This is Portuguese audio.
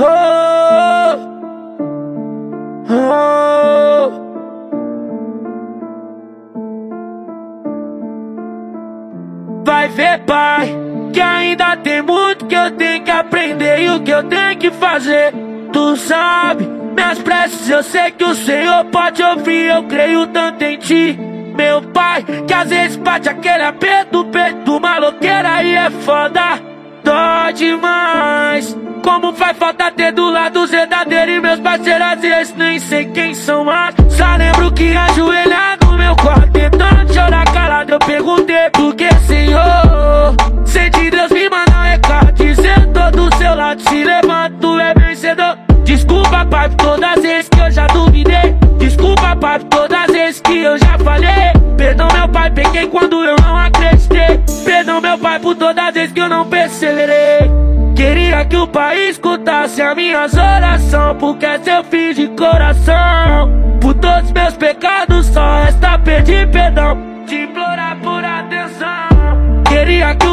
Oh, oh. Vai ver, pai, que ainda tem muito que eu tenho que aprender e o que eu tenho que fazer. Tu sabe, minhas preces eu sei que o Senhor pode ouvir, eu creio tanto em ti. Meu pai, que às vezes bate aquele aperto, peito maloqueira aí é foda, dó demais. Como faz falta ter do lado os verdadeiros e meus parceiros às vezes nem sei quem são mais. Só lembro que ajoelhado no meu quarto tentando chorar calado eu perguntei por que Senhor. De Deus me manda um recado dizendo do seu lado se levanta, tu é vencedor. Desculpa pai por todas as vezes que eu já duvidei. Desculpa pai por todas as vezes que eu já falei. Perdão meu pai, peguei quando eu não acreditei. Pai por todas as vezes que eu não perseverei. Queria que o pai escutasse as minhas orações Porque eu fiz de coração. Por todos meus pecados só resta pedir perdão. Te implorar por atenção. Queria que